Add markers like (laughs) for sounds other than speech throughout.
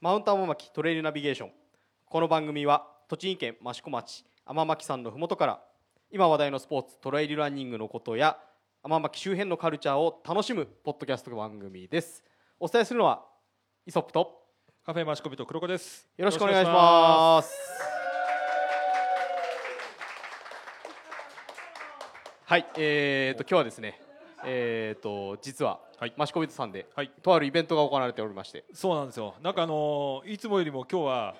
マウント天巻トレイルナビゲーション。この番組は栃木県益子町天巻山のふもとから今話題のスポーツトレイルランニングのことや天巻周辺のカルチャーを楽しむポッドキャスト番組です。お伝えするのはイソップとカフェマシコビと黒子です。よろしくお願いします。はいえー、と今日はですねえー、と実は、はいマシコビットさんで、はいとあるイベントが行われておりましてそうなんですよ。なんかあのーいつもよりも今日は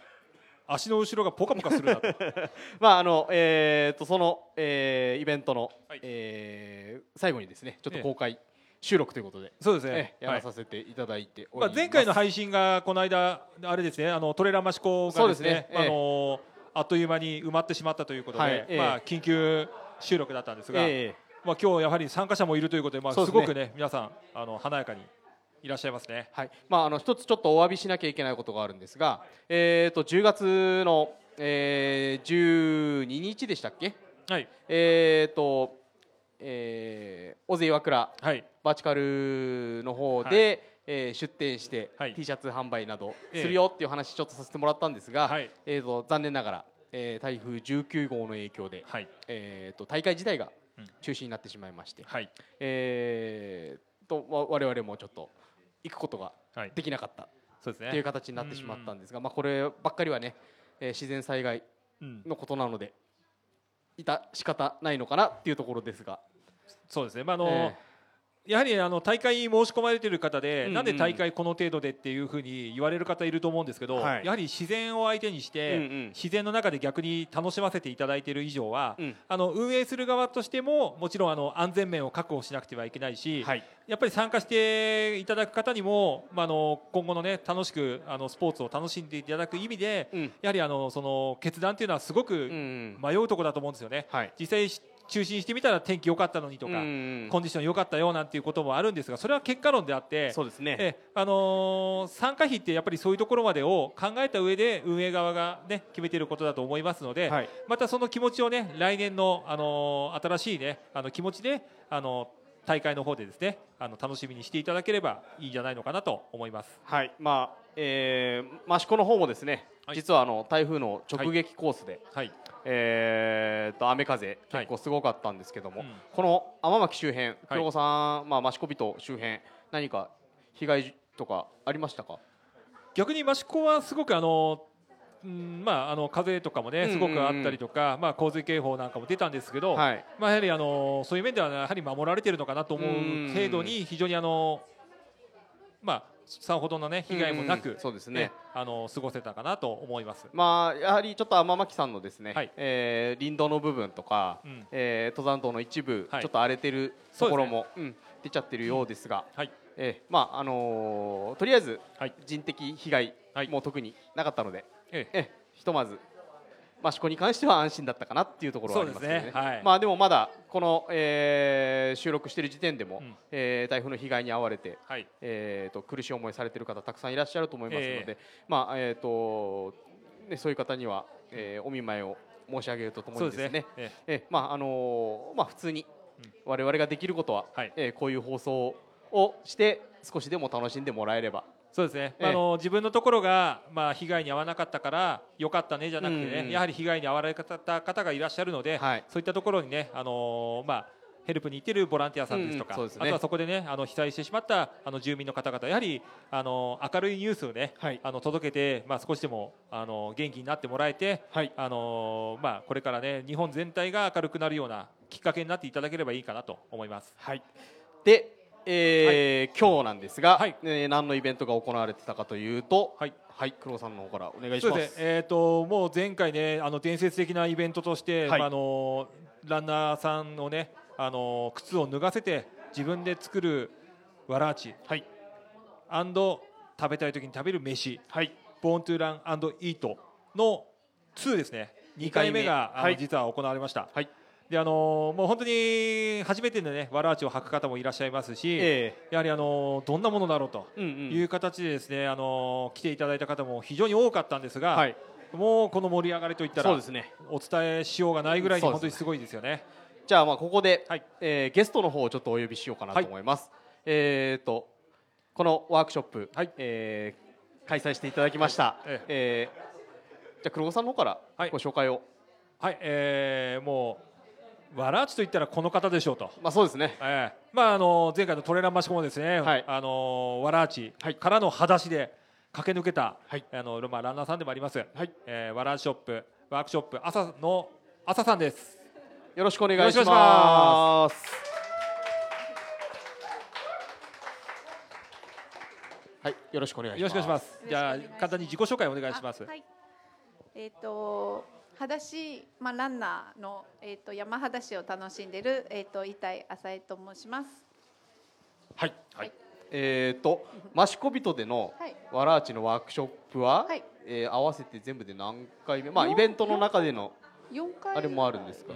足の後ろがポカポカするなと。(laughs) まああのえー、とその、えーイベントの、はいえー最後にですねちょっとええ公開収録ということで、そうですえね。やらさせていただいておりまあます、前回の配信がこの間あれですね。あのトレーラーマシコがですね。ですねええあのーあっという間に埋まってしまったということで、まあ緊急収録だったんですが、ええまあ今日やはり参加者もいるということで、まあすごくね皆さんあの華やかにいらっしゃいますね。はい。まあ、あの一つちょっとお詫びしなきゃいけないことがあるんですが、えー、と10月の、えー、12日でしたっけ、はい。えーとえー、尾瀬岩倉はい。バーチカルの方で、えー出店して、はい。T シャツ販売などええ。するよっていう話ちょっとさせてもらったんですが、はい。えー、と残念ながら、えー台風19号の影響で、はい。えー、と大会自体がうん中止になってしまいまして、はい。えー、とわ我々もちょっと行くことがはい。できなかった。そうですね。っていう形になってしまったんですが、まあ、こればっかりはね、えー自然災害うん。のことなのでいた仕方ないのかなっていうところですが、そうですね。まああのー。えやはりあの大会に申し込まれている方で、うんうん。なんで大会この程度でっていうふうに言われる方いると思うんですけど、はい。やはり自然を相手にして、うんうん。自然の中で逆に楽しませていただいている以上は、うん。あの運営する側としてももちろんあの安全面を確保しなくてはいけないし、はい。やっぱり参加していただく方にも、まあ、あの今後の、ね、楽しくあのスポーツを楽しんでいただく意味で、うん。やはりあのその決断というのはすごくん迷うところだと思うんですよね。はい。実際中止にしてみたら天気良かったのにとか、コンディション良かったよなんていうこともあるんですがそれは結果論であってそうですね。えあのー参加費ってやっぱりそういうところまでを考えた上で運営側が、ね、決めていることだと思いますので、はい。またその気持ちをね来年の、あのー新しい、ね、あの気持ちで、あの大会の方でですねあの楽しみにしていただければいいんじゃないのかなと思います。はい。まあえー、益子の方もですね、はい。実はあの台風の直撃コースで、はい、えー、と雨風はい。結構すごかったんですけども、うん。この天巻周辺黒子さん、まあ、益子人周辺何か被害とかありましたか？逆に益子はすごくあのうんまあ、あの風とかもねすごくあったりとか、まあ、洪水警報なんかも出たんですけど、はい。まあ、やはりあのそういう面ではやはり守られているのかなと思ううん程度に非常にあの、まあ、さほどの、ね、被害もなうんく、そうですね。ねあの過ごせたかなと思います。まあ、やはりちょっと天巻さんのですね、はい。えー林道の部分とか、うん。えー登山道の一部、はい。ちょっと荒れてるところも、うん出ちゃってるようですが、はい。えーまああのーとりあえずはい。人的被害はい。も特になかったので、ええ。えひとまず益子に関しては安心だったかなっていうところはありますけどね。ねはい。まあでもまだこの、えー収録している時点でも、うん。えー台風の被害に遭われて、はい。えー、と苦しい思いされている方たくさんいらっしゃると思いますので、えまあえーとね、そういう方には、えーお見舞いを申し上げるとともにですすね。ね。え。えまああのーまあ、普通に我々ができることは、はい。えーこういう放送をして少しでも楽しんでもらえればそうですね、ええ。あの自分のところが、まあ、被害に遭わなかったからよかったねじゃなくてね、うんうんやはり被害に遭われた方がいらっしゃるので、はい。そういったところにね、あのーまあ、ヘルプに行っているボランティアさんですとか、うんうんね。あとはそこでねあの被災してしまったあの住民の方々やはり、あのー明るいニュースをね、はい。あの届けて、まあ、少しでも、あのー元気になってもらえて、はい。あのーまあ、これからね日本全体が明るくなるようなきっかけになっていただければいいかなと思います。はい、で、えー今日なんですが、はい。えー何のイベントが行われてたかというと、はい。はい、黒さんの方からお願いしま。そうですすね、えー、ともう前回ねあの伝説的なイベントとして、はい。まああのランナーさんのねあの靴を脱がせて自分で作るわらあち。はい、アンド食べたい時に食べる飯。はい、ボーントゥーランイートの2ですね。2回目がはい。実は行われました、はい、であのもう本当に初めてのねわらあちを履く方もいらっしゃいますし、えやはりあのどんなものだろうとー、うんうん、いう形でですね、あの来ていただいた方も非常に多かったんですが、はい、もうこの盛り上がりといったらね。お伝えしようがないぐらいに本当にすごいですよね。じゃあまあここで、はい。えーゲストの方をちょっとお呼びしようかなと思います。えっ、とこのワークショップ、はい。えー開催していただきました、ええ。ーじゃあ黒子さんの方からはいご紹介を、はい、えー、もうわらあちといったらこの方でしょうと。まあそうですねええまああの前回のトレーランマシコもですね、はいあのわらあちはいからの裸足で駆け抜けた、はいあのまあランナーさんでもあります。はいえー、わらショップワークショップ朝の朝さんです。よろしくお願いしますはいよろしくお願いしますよろしくお願いします。じゃあ簡単に自己紹介お願いします。あはい。えっ、と裸足まあランナーのえっ、と山裸足を楽しんでいるえっ、と伊体浅江と申します。はい、はいえっ、とマシコビトでのはいわらあちのワークショップは、はいえー合わせて全部で何回目まあイベントの中での四回あれもあるんですか、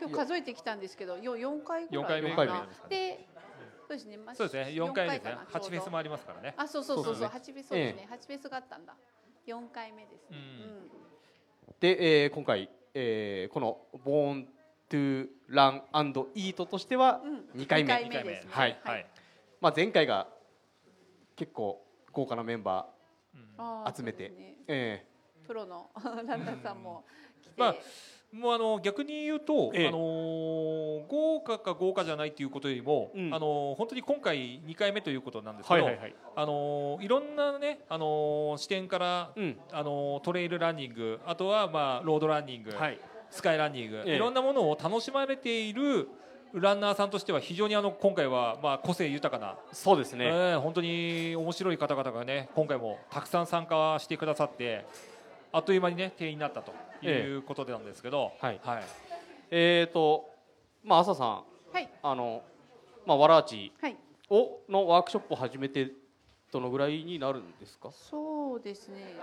今日数えてきたんですけどよ四回ぐらい四回目四回目かなでそうですね。まあそうですね。四回ですねかな。八フェスもあり。りますからね。あそうそうそうそう八フェスそうですね。八フェスがあったんだ。四回目ですね。うんで、えー今回、えーこの「ボーン・トゥ・ラン・アンド・イート」としてはうん。うん2回目。はいはい。まあ、前回が結構豪華なメンバーー集めて、ねえプロの (laughs) ランナーさんも来て。まあもうあの逆に言うと、ええ。あのー豪華か豪華じゃないということよりも、うん。あのー本当に今回2回目ということなんですけど、はいあのーいろんなね、あのー視点から、うん。あのートレイルランニングあとはまあロードランニング、はい。スカイランニング、ええ。いろんなものを楽しまれているランナーさんとしては非常にあの今回はまあ個性豊かな、そうですね、えー本当に面白い方々がね今回もたくさん参加してくださってあっという間にね定員になったということなんですけど、はい。はい。えっ、とまあ朝さんはい。あのまあわらあちはい。をのワークショップを始めてどのぐらいになるんですか？そうですね。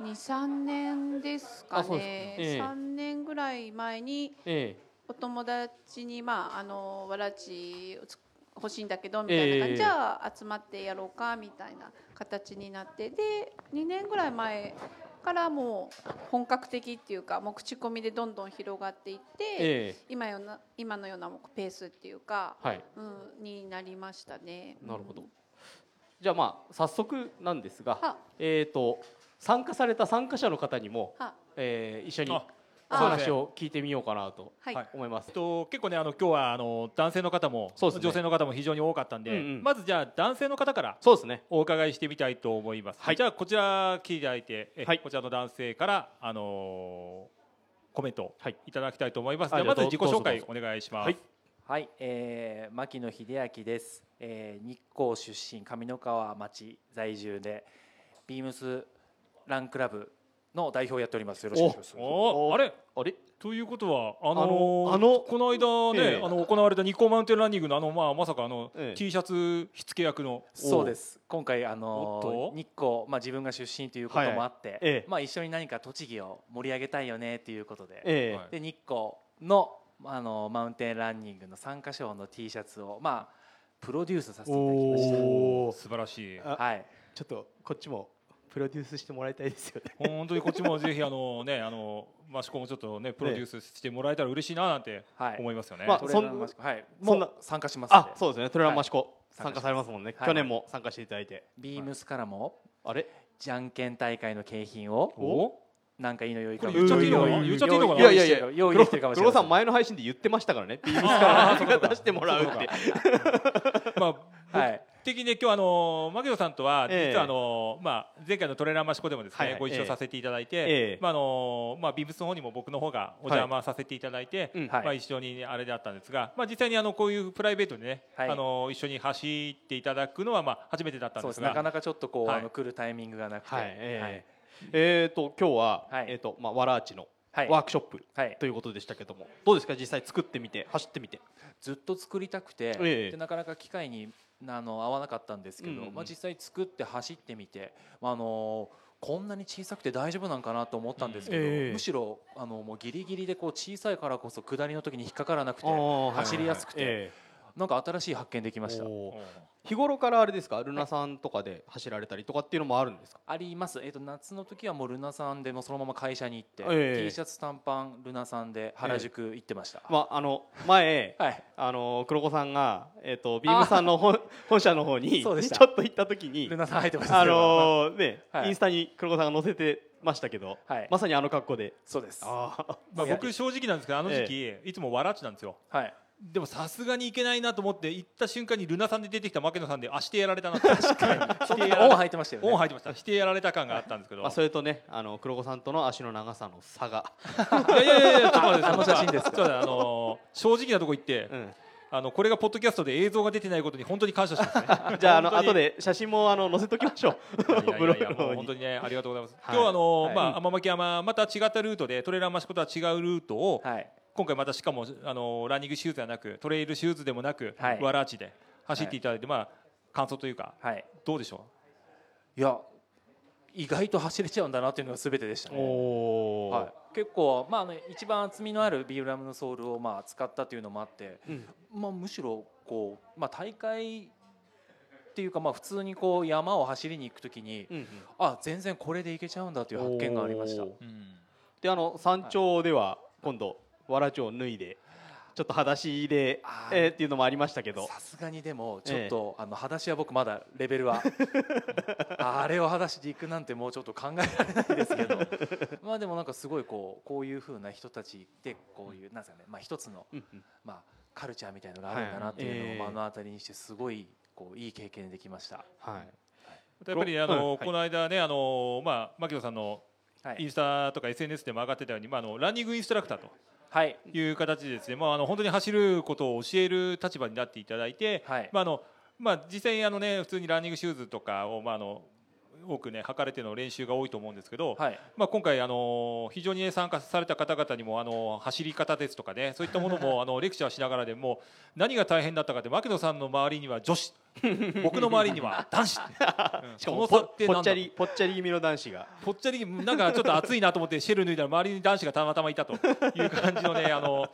二三年ですかね。三、年ぐらい前にえお友達にまああのわらちをつ欲しいんだけどみたいな感じ、ええ。じゃあ集まってやろうかみたいな形になってで二年ぐらい前からもう本格的っていうかもう口コミでどんどん広がっていって、ええ。今ような今のようなペースっていうか、えはい。うん、になりましたね。なるほど。うんじゃあまあ早速なんですがはえっ、と参加された参加者の方にも、はえー一緒にあ話を聞いてみようかなと。はい、はい思います。えっ。と結構ねあの今日はあの男性の方も、そうですね。女性の方も非常に多かったんで、うんうん。まずじゃあ男性の方からそうですね。お伺いしてみたいと思います。はい。じゃあこちら聞いていただいて、えはい。こちらの男性からあのーコメントい。いただきたいと思います。あじゃあまず自己紹介お願いします。はい。はい、えー、牧野秀明です、えー、日光出身上三川町在住でビームスランクラブの代表をやっております。よろしくお願いします。おあれ？あれ？ということはあのーあのこの間ね、ええ。あの行われた日光マウンテンランニングのあのまあまさかあの、ええ。T シャツ火付け役のそうです。今回あおの日光、まあ、自分が出身ということもあって、ええ。まあ、一緒に何か栃木を盛り上げたいよねということで,、で日光のあのマウンテンランニングの参加賞の T シャツをまあプロデュースさせていただきました。素晴らしい。あはい。ちょっとこっちもプロデュースしてもらいたいですよね。本当にこっちもぜひあのねあのマシコもちょっとねプロデュースしてもらえたら嬉しいななんてはい。思いますよね。まあトレーナーマシコはい。そんな参加しますのあで、そうですね。トレランマシコ、はい参加されますもんね。はい。去年も参加していただいて。ビームスからもあれ？じゃんけん大会の景品をお？なんかいいのよいか。これ言っちゃっていいの？かな？用意言っちゃっていいのかな？いやいやいや、用意できてるかもしれません。黒さん前の配信で言ってましたからね。ビームスから。(laughs) 出してもらうって。(laughs) まあはい的にね今日あの牧野さんとはええ。実はあのまあ前回のトレーラーマシコでもですはいはい。ねご一緒させていただいえてえまああのまあビブスの方にも僕の方がお邪魔させていただいてまあ一緒にあれだったんですがまあ実際にあのこういうプライベートでねはい。あの一緒に走っていただくのはまあ初めてだったんですすなかなかちょっとこう、はい。あの来るタイミングがなくて。はい。ええ。えーと今日ははい。えっとまあわらあちのはい。ワークショップはい。ということでしたけども、どうですか？実際作ってみて走ってみて。ずっと作りたくて、ええ。でなかなか機会にあの合わなかったんですけど、うんうん。まあ、実際作って走ってみて、まあ、あのこんなに小さくて大丈夫なんかなと思ったんですけど、うん。ええ。むしろあのもうギリギリでこう小さいからこそ下りの時に引っかからなくて走りやすくて、なんか新しい発見できました。日頃からあれですか？ルナさんとかで走られたりとかっていうのもあるんですか？あります、えー、と夏の時はもうルナさんでもうそのまま会社に行って、ええ。T シャツ短パンルナさんで原宿行ってました、まああの前はい。あの黒子さんがえっ、とビームさんの本本社の方にちょっそうでした。と行った時にルナさん入ってました。あの (laughs) ね、はい。インスタに黒子さんが載せてましたけど、はい。まさにあの格好で。そうです。ああまあ、僕正直なんですけどあの時期、いつもわらっちなんですよ。はいでもさすがにいけないなと思って行った瞬間にルナさんで出てきた牧野さんであしてやられたなって。(laughs) 確かに。オン入ってましたよね。オン入ってました。してやられた感があったんですけど、まあ、それとねあの黒子さんとの足の長さの差が、(laughs) いやいやいやちょっと待ってあの写真ですか？あの正直なとこ行って、うん、あのこれがポッドキャストで映像が出てないことに本当に感謝しますね。(laughs) じゃああの後で写真もあの載せときましょう。ブログの方に。本当にねありがとうございます。はい。今日あの、はい。まあ天巻山また違ったルートでトレーラーマシコとは違うルートを、はい今回またしかもあのランニングシューズではなくトレイルシューズでもなく、はい。ワラーチで走っていただいて、まあ感想というかはい。どうでしょいや意外と走れちゃうんだなっていうのが全てでしたね。はい、結構、まあ、あの一番厚みのあるビーラムのソールをまあ使ったというのもあって、うん。まあ、むしろこう、まあ、大会っていうかまあ普通にこう山を走りに行くときにうんうん。あ全然これでいけちゃうんだという発見がありました。う、うんであの山頂では今度わらちを脱いでちょっと裸足でえーっていうのもありましたけど。さすがにでもちょっと、あの裸足は僕まだレベルは。(laughs) あれを裸足で行くなんてもうちょっと考えられないですけど。(laughs) まあでもなんかすごいこうこういうふうな人たちでこういうなんですかねまあ一つのうんうん。まあカルチャーみたいのがあるんだなっていうのをはい。目の当たりにしてすごいこういい経験できました。はい。やっぱりあの、はい。この間ねあのまあ牧野さんのはい。インスタとか SNS でも上がってたように、まああのランニングインストラクターと。はい。いう形でですね、まああの本当に走ることを教える立場になっていただいて、はい。まああのまあ実際にあのね普通にランニングシューズとかをまああの多くね履かれての練習が多いと思うんですけど、はい。まあ今回あの非常にね参加された方々にもあの走り方ですとかねそういったものも (laughs) あのレクチャーしながらでも何が大変だったかって牧野さんの周りには女子。(laughs) 僕の周りには男子、(laughs) うんしかもぽっちゃりぽっちゃり気味の男子が。ぽっちゃりなんかちょっと暑いなと思ってシェル脱いだら周りに男子がたまたまいたという感じのねあの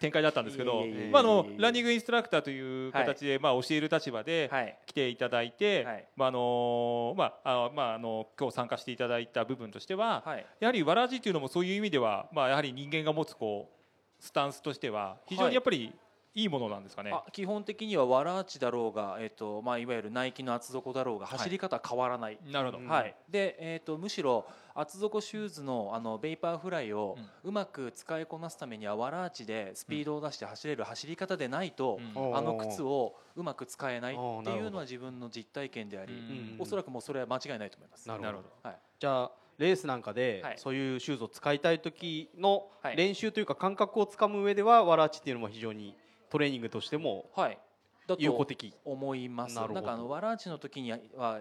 展開だったんですけどまああのランニングインストラクターという形でまあ教える立場ではい。来ていただいてはい。まああのまああまああの今日参加していただいた部分としてははい。やはりわらじというのもそういう意味ではまあやはり人間が持つこうスタンスとしては非常にやっぱりいいものなんですかね。あ基本的にはわらあちだろうが、えっとまあ、いわゆるナイキの厚底だろうが走り方変わらない、なるほど、うんはい、で、えー、とむしろ厚底シューズのあのベイパーフライをうまく使いこなすためにはワラーチでスピードを出して走れる走り方でないと、うん。あの靴をうまく使えないっていうのは自分の実体験であり、うん。おそらくもうそれは間違いないと思います。なるほど。はい。じゃあレースなんかで、はい。そういうシューズを使いたい時のはい。練習というか感覚をつかむ上ではワラーチっていうのも非常にトレーニングとしてもはい、だと有効的。思います。ななるほど。んかあのワラーチの時には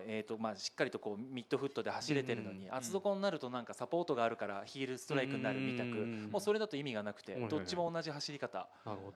えっ、とまあしっかりとこうミッドフットで走れてるのに、うん。厚底になるとなんかサポートがあるからヒールストライクになるみたく、うん。もうそれだと意味がなくて、うん。どっちも同じ走り方。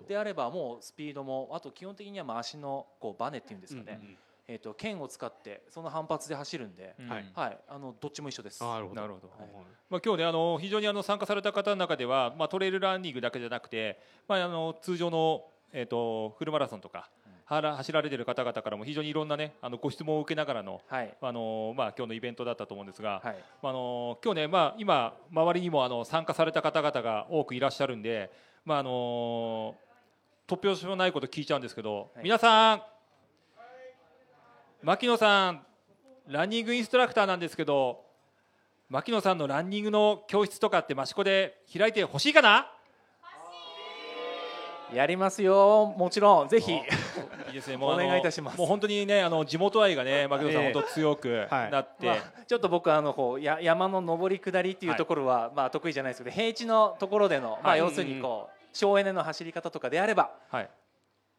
であればもうスピードもあと基本的にはまあ足のこうバネっていうんですかね。えっ、と剣を使ってその反発で走るんで、うんはい。はい。あのどっちも一緒です。なるほど。なるほどはい。まあ、今日ねあの非常にあの参加された方の中では、まあ、トレイルランニングだけじゃなくて、まあ、あの通常の、えー、とフルマラソンとか、はら走られてる方々からも非常にいろんな、ね、あのご質問を受けながらのはい。あの、まあ、今日のイベントだったと思うんですが、はい。あの今日ね、まあ、今周りにもあの参加された方々が多くいらっしゃるんで、まああの突拍子もないこと聞いちゃうんですけど、はい。皆さん牧野さんランニングインストラクターなんですけど牧野さんのランニングの教室とかって益子で開いてほしいかな？やりますよもちろん。ぜひ。いいですね。(laughs) もうお願いいたします。もう本当にねあの地元愛がね牧野さん、ええ本当強くはいなって、まあ、ちょっと僕あのこうや山の上り下りっていうところは、まあ得意じゃないですけど平地のところでの、まあはい。要するにこう省エネの走り方とかであればはい、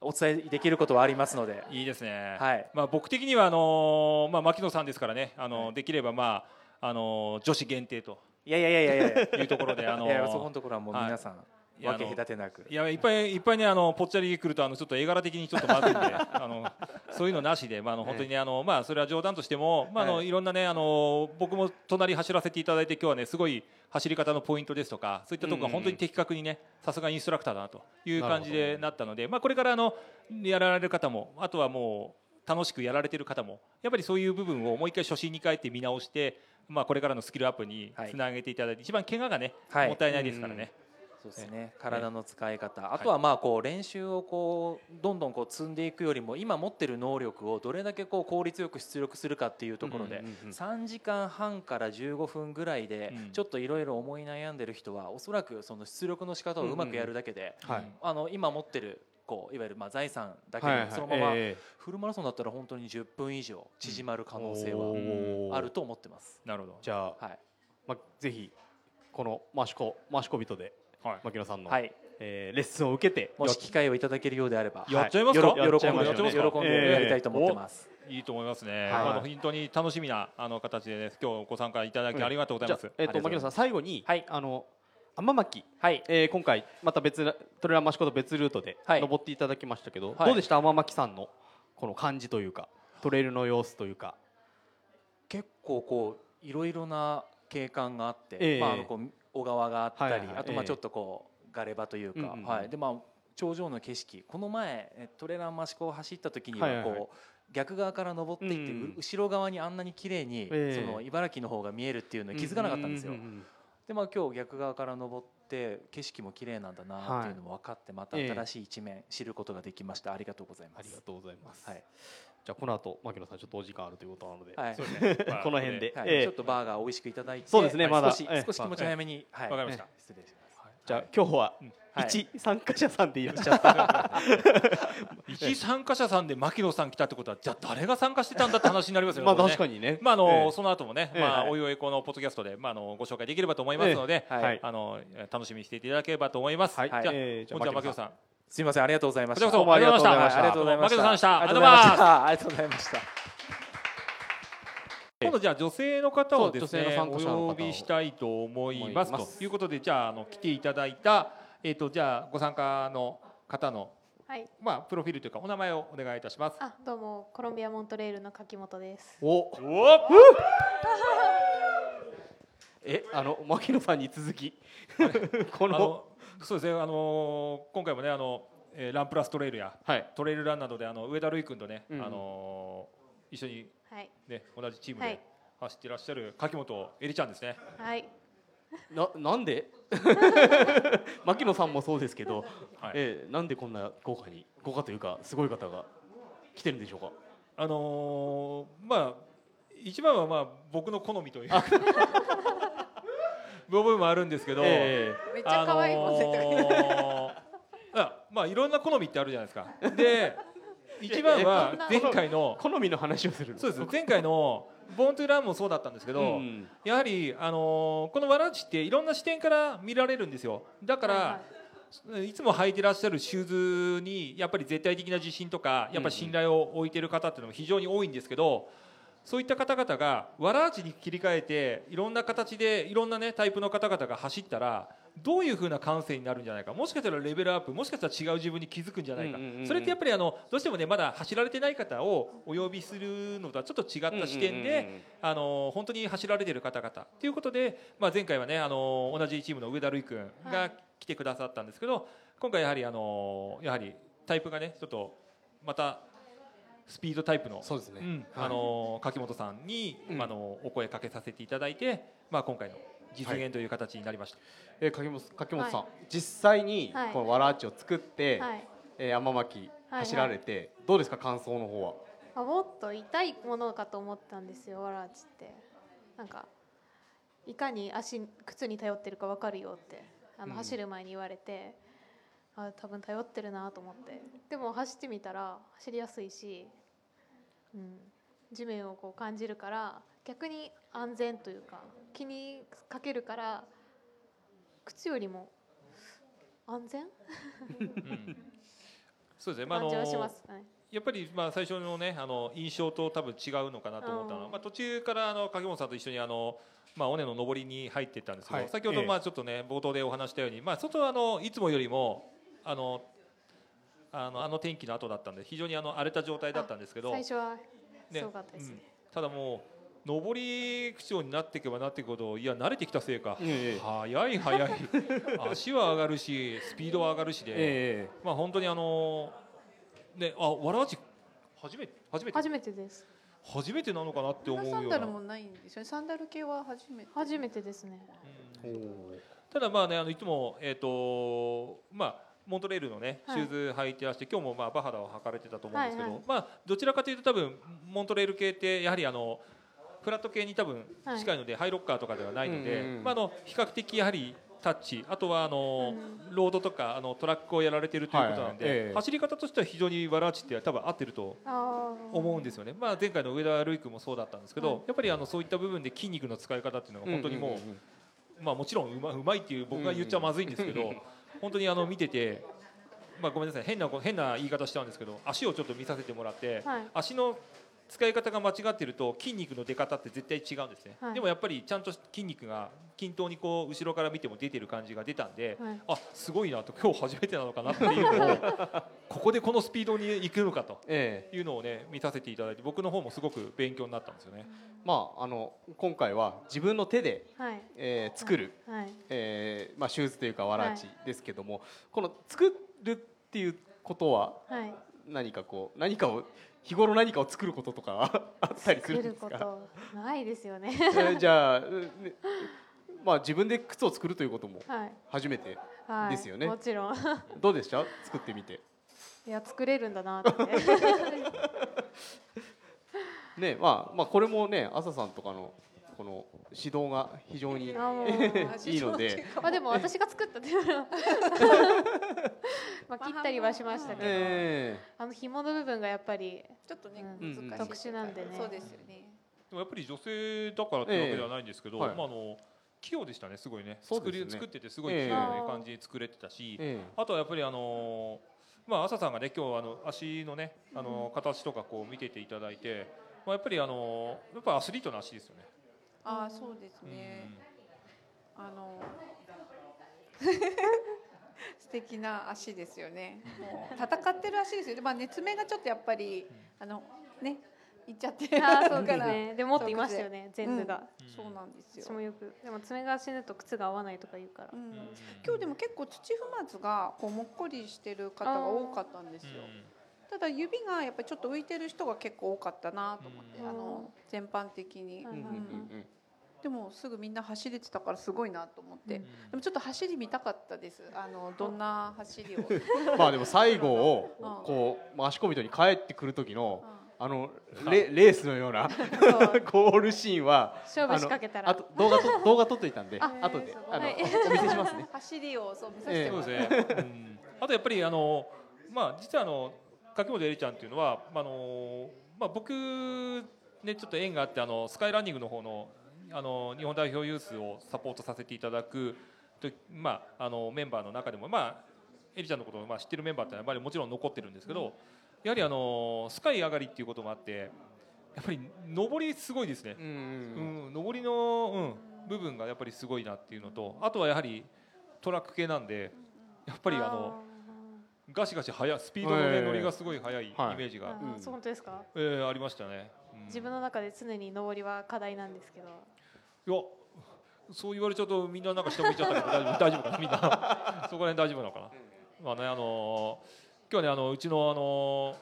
お伝えできることはありますので、いいですね。はい。まあ僕的にはあのーまあ牧野さんですからね、あのできればまああのー女子限定と。いやいやいやいやいや。いうところであのー (laughs) いやそこのところはもう皆さん、分け隔てなく。いやいっぱいいっぱいねあのぽっちゃり来るとあのちょっと絵柄的にちょっとまずいんであのそういうのなしでまああの本当にねあのまあそれは冗談としてもまああの、、はいろんなねあの僕も隣走らせていただいて今日はねすごい走り方のポイントですとかそういったところが本当に的確にねさすがインストラクターだなという感じでなったのでまあこれからあのやられる方もあとはもう楽しくやられてる方もやっぱりそういう部分をもう一回初心に帰って見直してまあこれからのスキルアップにつなげていただいて、一番怪我がね、はい。もったいないですからね。そうですね。体の使い方。あとはまあこう練習をこうどんどんこう積んでいくよりも今持ってる能力をどれだけこう効率よく出力するかっていうところでうんうんうん3時間半から15分ぐらいでうん。ちょっといろいろ思い悩んでる人はおそらくその出力の仕方をうまくやるだけではい。あの今持ってるこういわゆるまあ財産だけでそのままえフルマラソンだったら本当に10分以上縮まる可能性おはー。あると思ってます。なるほど。じゃあ、はい。まあ、ぜひこのマシコマシコ人ではい。牧野さんの、はい、えーレッスンを受けてもし機会をいただけるようであれば、やっちゃいますか？はいよろ喜んで喜んでやりたいと思ってます。いいと思いますね。はい。あの本当に楽しみなあの形でね、今日ご参加いただきありがとうございます。じゃあえっ、とありがと牧野さん最後に、はい。あの天巻、はい、えー今回また別なトレランマシコと別ルートではい。登っていただきましたけど、はい。どうでした？天巻さんのこの感じというかトレイルの様子というか。結構こういろいろな景観があって、ええ。まああのこう小川があったり、はいはい。はいええあとまあちょっとこうガレ場というか、うんうんうん。はい、でまあ頂上の景色この前えトレランマシコを走った時にはいはいはい。はこう逆側から登っていって、うんうん。う後ろ側にあんなに綺麗に、ええ。その茨城の方が見えるっていうのに気づかなかったんですよ。うううん。でまあ今日逆側から登って景色も綺麗なんだなっていうのも分かってまたええ。新しい一面知ることができました。ありがとうございます。ありがとうございます、はいじゃあこの後牧野さんちょっとお時間あるということなので、はい。(laughs) この辺で、はいええ。ちょっとバーガー美味しくいただいて、そうですねはい。まだ。少しええ。少し気持ち早めに、はい、わかりました。失礼します。じゃあ今日ははい。一参加者さんでいらっしゃった、(laughs) 一参加者さんで牧野さん来たってことは、じゃあ誰が参加してたんだって話になりますよね。まあ確かにね。まああの、ええ。その後もね、ええ。まあはいおいおいこのポッドキャストでまああのご紹介できればと思いますので、あの楽しみにしていただければと思います。はい。じゃあ、えーじゃあ本日は牧野さん。すみませんありがとうございました。こちらこそどうもありがとうございましたはいありがとうございました。牧野さんでしたありがとうございましあた。ありがとうございました。今度じゃあ女性の方をですねお呼びしたいと思います思いますということでじゃああの来ていただいたえっ、とじゃあご参加の方のはい。まあプロフィールというかお名前をお願いいたします。あ、どうもコロンビアモントレールの柿本です。おお (laughs) えあの牧野さんに続き。この。そうですね。あの今回もねあの、えーランプラストレイルやはい。トレイルランなどであの上田瑠衣君とね、うん。うんあの一緒にはい。ね同じチームではい。走っていらっしゃる柿本えりちゃんですね。はい。ななんで？(laughs) 牧野さんもそうですけど、はい。えーなんでこんな豪華に豪華というかすごい方が来てるんでしょうか？あのーまあ一番はまあ僕の好みという (laughs) 部分もあるんですけど、えめっちゃ可愛いもんねとかまあいろんな好みってあるじゃないですか。で (laughs) 一番は前回のー好みの話をするそうです。前回のボーントゥーランもそうだったんですけど、うん。やはりあのーこのわらじっていろんな視点から見られるんですよ。だから、はいつも履いてらっしゃるシューズにやっぱり絶対的な自信とかやっぱり信頼を置いてる方っていうのも非常に多いんですけどそういった方々がわらじに切り替えていろんな形でいろんなねタイプの方々が走ったらどういう風な感性になるんじゃないか。もしかしたらレベルアップもしかしたら違う自分に気づくんじゃないか。うんうんうんうん。それってやっぱりあのどうしてもねまだ走られてない方をお呼びするのとはちょっと違った視点で、うんうんうんうん。あの本当に走られている方々ということで、まあ、前回はねあの同じチームの上田瑠衣君がはい。来てくださったんですけど、今回やはりあのやはりタイプがねちょっとまたスピードタイプのそうですね、うんはい。あの柿本さんに、うん。あのお声かけさせていただいて、まあ、今回の実現という形になりました。えー柿本柿本さん、は実際にはい。このわらあちを作って、はい。えー天巻はい走られて、どうですか感想の方は？あもっと痛いものかと思ったんですよ、わらちって。なんかいかに足靴に頼ってるかわかるよってあの、うん。走る前に言われて、あ多分頼ってるなと思って。でも走ってみたら走りやすいし、うん、地面をこう感じるから逆に安全というか気にかけるから靴よりも安全？うん。そうですね、まああのやっぱりまあ最初のねあの印象と多分違うのかなと思ったのは、うん。まあ、途中からあの影本さんと一緒にあのまあ尾根の上りに入っていったんですけど、はい。先ほどええまあちょっとね冒頭でお話したように、まあ外はあのいつもよりもあのあのあの天気の後だったんで非常にあの荒れた状態だったんですけど、最初はねすごかったですね。うん。ただもう上り口調になっていけばなっていくほどいや慣れてきたせいか、ええ。速い速い。(laughs) 足は上がるしスピードは上がるしで、えまあ本当にあのねあわらわち初めて初めて？初めてです。初めてなのかなって思うような。サンダルもないんですよね。サンダル系は初めて？初めてですね。えただまあねあのいつもえっ、とまあモントレールのね、はい。シューズ履いてらして今日もまあバハダを履かれてたと思うんですけど、まあどちらかというと多分モントレール系ってやはりあのフラット系に多分はい近いので、ハイロッカーとかではないので、まああの比較的やはりタッチあとはあの、ロードとかあのトラックをやられてるということなんで、走り方としては非常にワラーチって多分合ってると思うんですよね、まあ、前回の上田瑠衣君もそうだったんですけど、はい。やっぱりあのそういった部分で筋肉の使い方っていうのが本当にもう,、まあ、もちろんうまうまいっていう僕が言っちゃまずいんですけど、本当にあの見てて、まあ、ごめんなさい。変な変な言い方しちゃうんですけど足をちょっと見させてもらって、はい。足の使い方が間違ってると筋肉の出方って絶対違うんですね、はい。でもやっぱりちゃんと筋肉が均等にこう後ろから見ても出てる感じが出たんで、はい。あすごいなと今日初めてなのかなっていうのを (laughs) ここでこのスピードに行くのかとええ。いうのをね見させていただいて僕の方もすごく勉強になったんですよね。まああの今回は自分の手で、はい。えー作る、はい。えーまあ、シューズというかわらちですけども、この作るっていうことははい。何かこう何かを日頃何かを作ることとかは (laughs) あったりす作るんですか？とないですよね。えーじゃあ、ねまあ、自分で靴を作るということもはい。初めてはい。ですよね。もちろん。(laughs) どうでした？作ってみて。いや作れるんだなって。(laughs) ねまあまあこれもね朝さんとかのこの指導が非常に (laughs) いいので、ま (laughs) あでも私が作ったっていうのは。(laughs) まあ切ったりはしましたけど、えあの紐の部分がやっぱりちょっとね、うん難しい。特殊なんでね。そうですよね。でもやっぱり女性だからっていうわけではないんですけど、ええはい。まああの器用でしたねすごいね。ね。作り作っててすごいええ。器用な感じで作れてたし、えあとはやっぱりあのまあ朝さんがね今日あの足のねあの形とかこう見てていただいて、まあやっぱりあのやっぱアスリートの足ですよね。ああそうですうん。ね、あの (laughs) 素敵な足ですよね。もう戦ってる足ですよ。ね。まあ熱目がちょっとやっぱりあのねいっちゃってる。あーそうですからね。でもっといましたよね全部が、うん。そうなんですよ。私もよくでも爪が死ぬと靴が合わないとか言うから、うん、今日でも結構土踏まずがこうもっこりしてる方が多かったんですよ。ただ指がやっぱりちょっと浮いてる人が結構多かったなと思って、うん。あの全般的に、はいうんうんうんでもすぐみんな走れてたからすごいなと思って、うん。でもちょっと走り見たかったです。あのどんな走りを、う (laughs) んまあでも最後を (laughs) うん。こう足込みとに帰ってくる時のうあの (laughs) レレースのようなゴールシーンは勝負仕掛けたら。あと動画と動画撮っといたんであ後で。あのはい。お見せしますね。ん。走りをそう見させてもそうらって、ですね。うん。あとやっぱりあのまあ実はあの柿本絵里ちゃんっていうのはあのまあ僕ねちょっと縁があってあのスカイランニングの方のあの日本代表ユースをサポートさせていただくとまああのメンバーの中でもまあエリちゃんのことをまあ知ってるメンバーってやっぱりもちろん残ってるんですけど、やはりあのスカイ上がりっていうこともあってやっぱり上りすごいですね。うんううん。ん、上りの、うん、部分がやっぱりすごいなっていうのとあとはやはりトラック系なんでやっぱりあのガシガシ速いスピードの、ねええ乗りがすごい速いイメはい。ージが、あーそう本当ですか？えーありましたね、うん。自分の中で常に上りは課題なんですけどいやそう言われちゃうとみんななんか下向いちゃったけど大丈夫大丈夫かなみんな。(laughs) そこら辺大丈夫なのかな、まあねあのー今日ねあのうちのあのー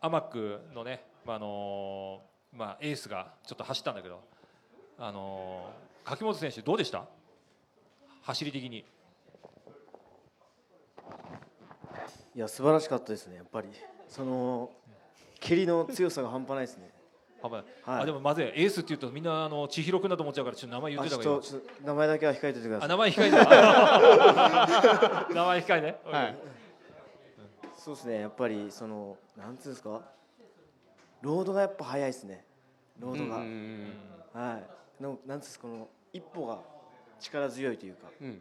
アマックのね、まああのーまあ、エースがちょっと走ったんだけど、あのー柿本選手どうでした？走り的に。いや素晴らしかったですねやっぱり。その蹴りの強さが半端ないですね。あ,、まあはい。あでもまずいエースって言うとみんなあの千尋君だと思っちゃうからちょっと名前言っあてた方がいい名前だけは控えておいてくださいあ名前控えて名前控えね、はいそうですねやっぱりそのなんつうんですか?ロードがやっぱ速いですね.ロードが、はいのなんつうんですか?この一歩が力強いというか、うん。うんは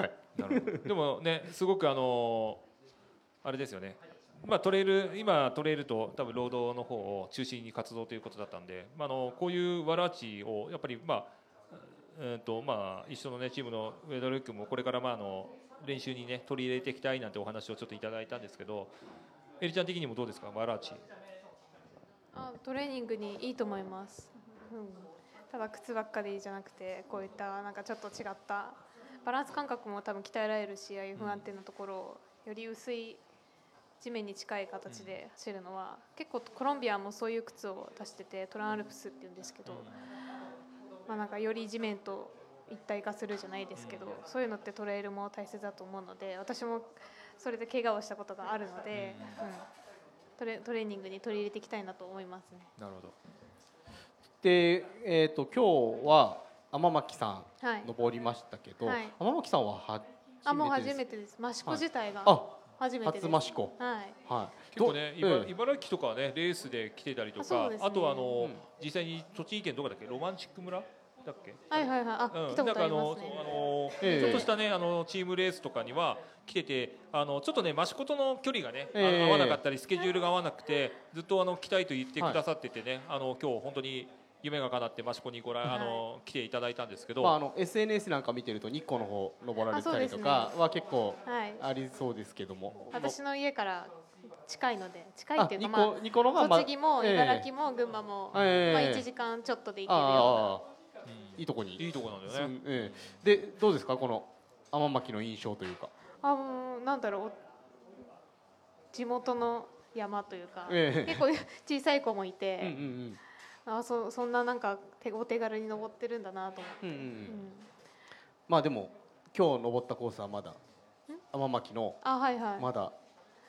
いはい。なるほど。でもねすごくあのあれですよねまあ、トレイル今トレイルと多分ロードの方を中心に活動ということだったんで、まあ、あのこういうワラーチをやっぱり、まあえーとまあ、一緒の、ね、チームのウェドルックもこれから、まあ、あの練習に、ね、取り入れていきたいなんてお話をちょっといただいたんですけどエリちゃん的にもどうですか？ワラーチあトレーニングにいいと思います、うん、ただ靴ばっかでいいじゃなくてこういったなんかちょっと違ったバランス感覚も多分鍛えられるしああいう不安定なところをより薄い地面に近い形で走るのは結構コロンビアもそういう靴を出しててトランアルプスっていうんですけど、まあ、なんかより地面と一体化するじゃないですけどそういうのってトレイルも大切だと思うので私もそれで怪我をしたことがあるので、うん、トレトレーニングに取り入れていきたいなと思いますね。なるほど。で、えー、と今日は天巻さんはい。登りましたけど、はい。天巻さんは初めてです。あもう初めてです。益子自体が。あ初めてです。初益子。はい。はい。結構ねど茨茨城とかはねレースで来てたりとかねあとはあの、うん。実際に栃木県どこだっけ？ロマンチック村だっけ？はいはいはい。あ、うん。来たことありなんますね。かあのええ。ちょっとしたねあのチームレースとかには来ててあのちょっとね益子との距離がね、あええ。合わなかったりスケジュールが合わなくてずっとあの来たいと言ってくださっててね、あの今日本当に夢が叶って益子にご来、あの来ていただいたんですけど、まあ、あの SNS なんか見てると日光の方登られてたりとかは結構はい。ありそうですけども私の家から近いので近いあっていうかニまあ栃木もええ茨城も群馬もまええあ1時間ちょっとで行けるよああいいとこにいいとこなんだすよね。ええでどうですかこの天巻の印象というか、うな。あもうなんだろう。地元の山というか。ええ結構小さい子もいうんうんて、あそそんななんか手お手軽に登ってるんだなと思って。うんうんうんうんまあでも今日登ったコースはまだ天巻のあはいはい。まだ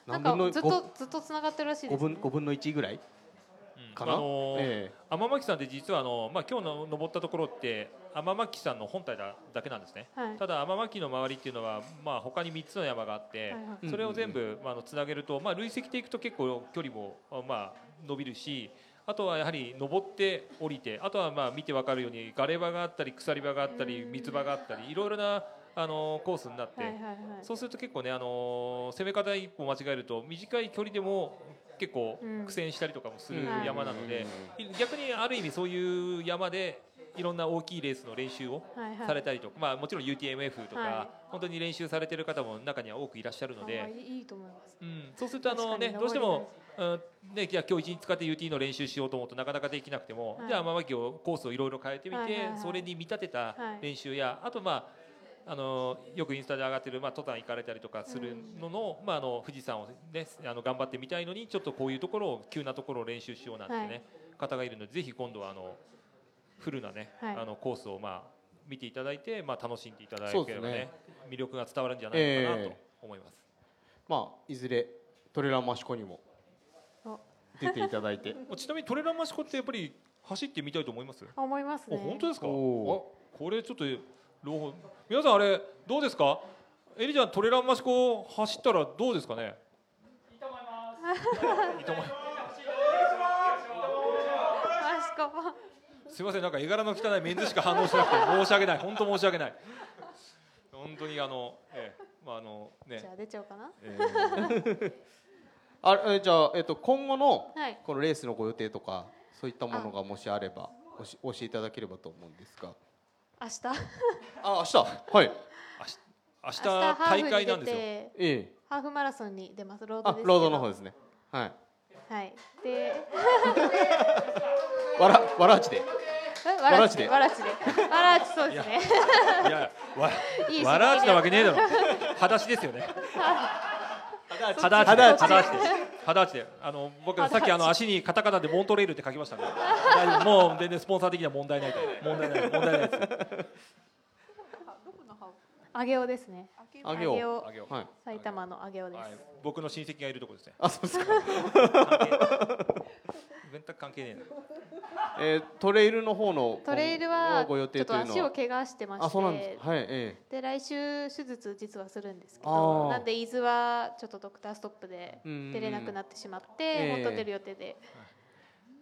なん何分のかずっとずっとつながってるらしいで5す、ね。分5分の1ぐらい？うんかな、あのーえ天巻さんって実はあの、まあ、今日の登ったところって天巻さんの本体だだけなんですね。はい。ただ天巻の周りっていうのは、まあ、他に3つの山があって、はいはいうんそれを全部、まあ、あのつなげると、まあ、累積でいくと結構距離も、あまあ、伸びるしあとはやはり登って降りてあとはまあ見て分かるようにガレ場があったり鎖場があったりうん。水場があったりいろいろなあのコースになって。そうすると結構ね、あの攻め方一歩間違えると短い距離でも結構うん苦戦したりとかもするうん。山なので、逆にある意味そういう山でいろんな大きいレースの練習をはいはい。されたりとか、まあ、もちろん UTMF とか、はい。本当に練習されてる方も中には多くいらっしゃるのあで、いいいいと思います。うん、そうするとあの、ね、どうしても、うん。ね、じゃあ今日一日使って UT の練習しようと思うとなかなかできなくても、はい。じゃあ天巻をコースをいろいろ変えてみて、はいはいはい。それに見立てたはい。練習や、あとまああのよくインスタで上がってる、まあ、登山行かれたりとかするのの,、まあ、あの富士山を、ね、あの頑張ってみたいのにちょっとこういうところを急なところを練習しようなんてね、はい。方がいるのでぜひ今度はあのフルな、ねはい。あのコースを、まあ、見ていただいて、まあ、楽しんでいただければねね。魅力が伝わるんじゃないのかなとえ思います。まあいずれトレランマシコにもあ出ていただいて。(laughs) ちなみにトレランマシコってやっぱり走ってみたいと思います？あ思いますあね。本当ですか？あおこれちょっと朗報。皆さんあれどうですか？エリちゃんトレランマシコ走ったらどうですかね？いいと思います。いいと思いあしすみませんなんか絵柄の汚いメンズしか反応しなくて申し訳ない。本当申し訳ない。本当にあのええまああのね。じゃあ出ちゃおうかな。ええ。あえじゃあ、えっと、今後のはい。このレースのご予定とかそういったものがもしあればおし教えていただければと思うんですが。明日？あ明日？はい。明日大会なんですよ。てええ。ハーフマラソンに出ます。ロードですけど。あロードの方ですね。はい。はい。で、(laughs) わらわらちで。えわらちで。わらちで。わらちそうですね。いやわわらちなわけねえだろ。裸足ですよね。肌肌足。で肌肌足で。肌足で。あの僕さっきあの足にカタカナでモントレールって書きましたね (laughs) もう全然スポンサー的には問題ない問題ない問題ないです。上尾ですね。あげよう。上尾あげよう。はい。埼玉の上尾です。はい、僕の親戚がいるとこですね。あそうですか、全く関係ねえな。(laughs) えー、トレイルの方のトレイル今は後ご予ちょっと定というのは？足を怪我してまあそうなんしてです。はいえで来週手術実はするんですけあー。どなんで伊豆はちょっとドクターストップで出れなくなってしまって、ええ。本当出る予定で、え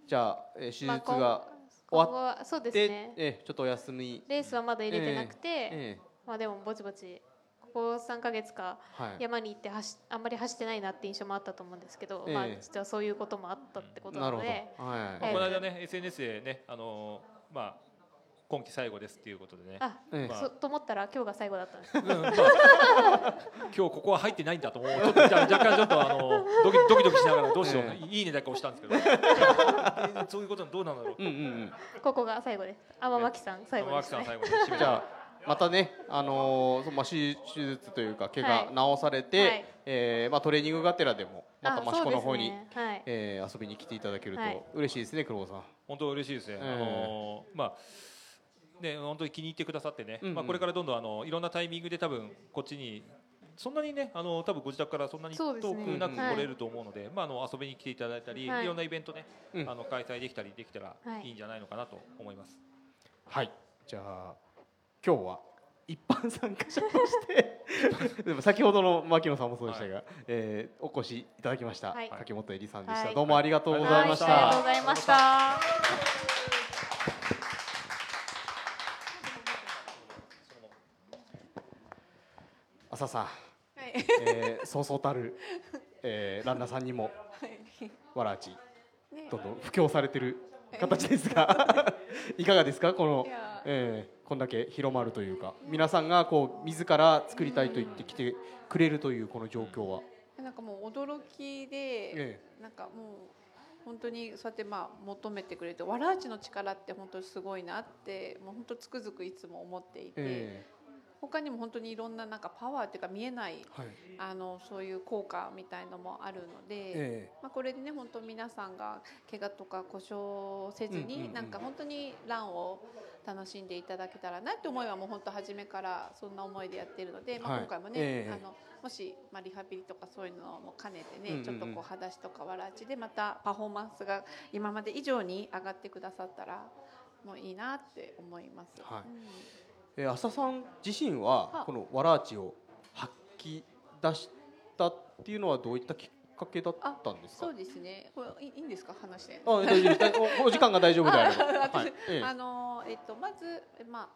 じゃあ、えー手術まあ今が今後はそうですで、ね。えーちょっとお休み。レースはまだ入れてなくて、え。まあでもぼちぼちこ3ヶ月かはい。山に行って走あんまり走ってないなって印象もあったと思うんですけど、まあええ実はそういうこともあったってことなるほど。なので、はい。まあこの間ね SNS でねあのまあ今季最後ですっていうことでね。あ、ええ。まあ。そと思ったら今日が最後だったんです。うんまあ (laughs) 今日ここは入ってないんだと思う。ちょっと若若干ちょっとあのドキドキドキしながらどうしよう、えいいねだけ押したんですけど (laughs) えそういうことどうなんだろう。うんうんうん。ここが最後です。天巻さん最後ですね。天脇さん最後に締めじゃあまたね、あのーまあ、手手術というか怪我治されて、はい。えーまあ、トレーニングがてらでもまたあ益子の方に、ねはい。えー遊びに来ていただけるとはい。嬉しいですね、黒尾さん。本当嬉しいですね。ええあのまあね本当に気に入ってくださってね、うんうん。まあこれからどんどんあのいろんなタイミングで多分こっちにそんなにねあの多分ご自宅からそんなに遠くなくはい来れると思うので、まああの遊びに来ていただいたり、はい。い、ろんなイベントね、うん。あの開催できたりできたらはい。いいんじゃないのかなと思います。はい、じゃあ今日は一般参加者として (laughs) でも先ほどの牧野さんもそうでしたが、えーお越しいただきました、はい。柿本恵里さんでした、はい。どうもありがとうございました。はい、ありがとうございました。浅さん、はい。えー、そうそうたる、えー、ランナーさんにもわらあちね。どんどん布教されてる形ですがい。(laughs) かがですか？このえー、こんだけ広まるというか皆さんがこう自ら作りたいと言ってきてくれるというこの状況は、なんかもう驚きで、えなんかもう本当にそうやってまあ求めてくれてわらあちの力って本当にすごいなってもう本当つくづくいつも思っていて、え他にも本当にいろんななんかパワーっていうか見えないーはい。あのそういう効果みたいのもあるので。えまあ、これでね本当皆さんが怪我とか故障せずに、うんうんうん。なんか本当にランを楽しんでいただけたらなって思いはもう本当初めからそんな思いでやってるので、まあ、はい。今回もね、ええ。あのもし、まあ、リハビリとかそういうのも兼ねてね、うんうんうん。ちょっとこう裸足とかわらちでまたパフォーマンスが今まで以上に上がってくださったらもういいなって思います。はい。うん。えー、浅さん自身ははこのわらあちを発揮出したっていうのはどういったきっかけだったんですか？そうですね。これいいんですか？話して。あ大丈夫 (laughs) おお時間が大丈夫であれば、ああのえっとまずまあ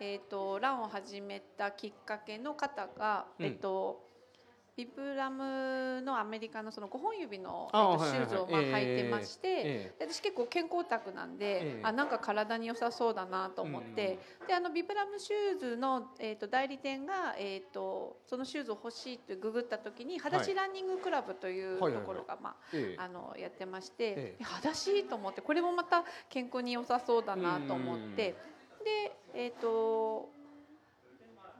えっとランを始めたきっかけの方が、うん。えっとビブラムのアメリカのその5本指の、シューズをまあええ履いてまして、私結構健康オタクなんで、ええ。あなんか体に良さそうだなと思って、であのビブラムシューズの、えっと代理店が、えっとそのシューズを欲しいってググった時に裸足ランニングクラブというところがまあええ。あのやってまして、裸足と思ってこれもまた健康に良さそうだなと思って。でえっ、と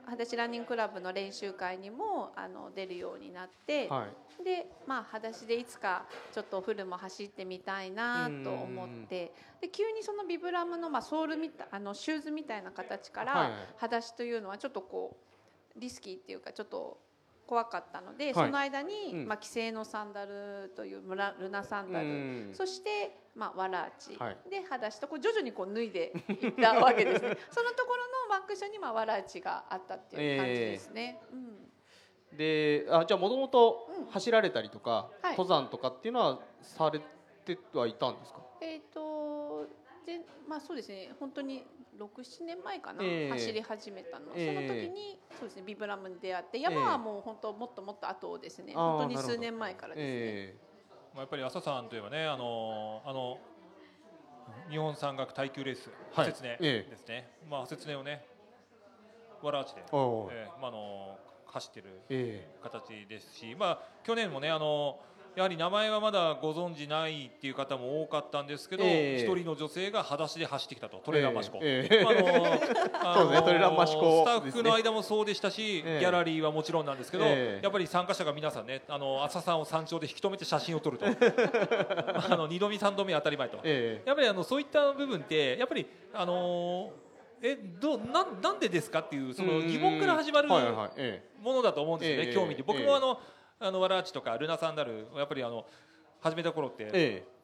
裸足ランニングクラブの練習会にもあの出るようになって、はい。でまあ裸足でいつかちょっとフルも走ってみたいなと思ってで急にそのビブラムの、まあ、ソールみたいあのシューズみたいな形から、はいはい。裸足というのはちょっとこうリスキーっていうかちょっと怖かったので、はい。その間に、うん。まあ、既製のサンダルというムラルナサンダル、うん。そして、まあ、わらあち、はい。で裸足とこう徐々にこう脱いでいったわけですね。(laughs) そのところのワンクッションに、まあ、わらあちがあったっていう感じですね。うん。であじゃあもともとうん。走られたりとか、はい。登山とかっていうのはされてはいたんですか？えっ、とでまあそうですね。本当に六七年前かな、ええ。走り始めたの、ええ。その時にそうですねビブラムに出会って山はもう本当もっともっと後ですね、あー本当に数年前からですね。えまあやっぱり朝さんといえばねあのあの日本山岳耐久レースはい。説明ええ。ですね。まあ説明をねわらあちで、えおう。ええまああの走ってるえ形ですし、まあ、去年もねあのやはり名前はまだご存じないっていう方も多かったんですけど一、え。え人の女性が裸足で走ってきたとトレーラーマシコ、ええ。ええ。あの (laughs) あそうねトレーラーマシコスタッフの間もそうでしたし、ええ。ギャラリーはもちろんなんですけど、ええ。やっぱり参加者が皆さんねあの朝さんを山頂で引き止めて写真を撮ると。(laughs) あの二度見三度目当たり前と。ええ。やっぱりあのそういった部分ってやっぱりあのえどうなんなんでですかっていうその疑問から始まるものだと思うんですよね、ええ。興味で僕ええもあの、あのわらあちとかルナサンダルやっぱりあの始めた頃って、ええ。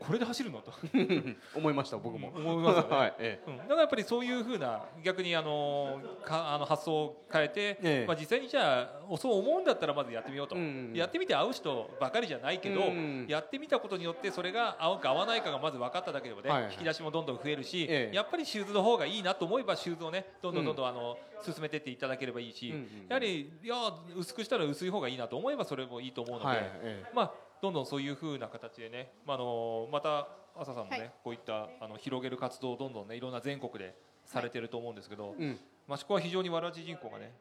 これで走るの？と。(laughs) 思いました僕も、思いますよね。(laughs) はい、えうん、だからやっぱりそういうふうな逆にあのかあの発想を変えて、ええ。まあ、実際にじゃあそう思うんだったらまずやってみようと、うんやってみて合う人ばかりじゃないけど、うんやってみたことによってそれが合うか合わないかがまず分かっただけでもね、はいはい。引き出しもどんどん増えるし、ええ。やっぱりシューズの方がいいなと思えばシューズをねどんどんどんどんあの進めていっていただければいいし、やはりいや薄くしたら薄い方がいいなと思えばそれもいいと思うので、はいえ。まあ、どんどんそういうふうな形でね、まあ、あのまた朝さんもね、はい。こういったあの広げる活動をどんどんねいろんな全国でされてると思うんですけど、えうん。益子は非常にわらわち人口がね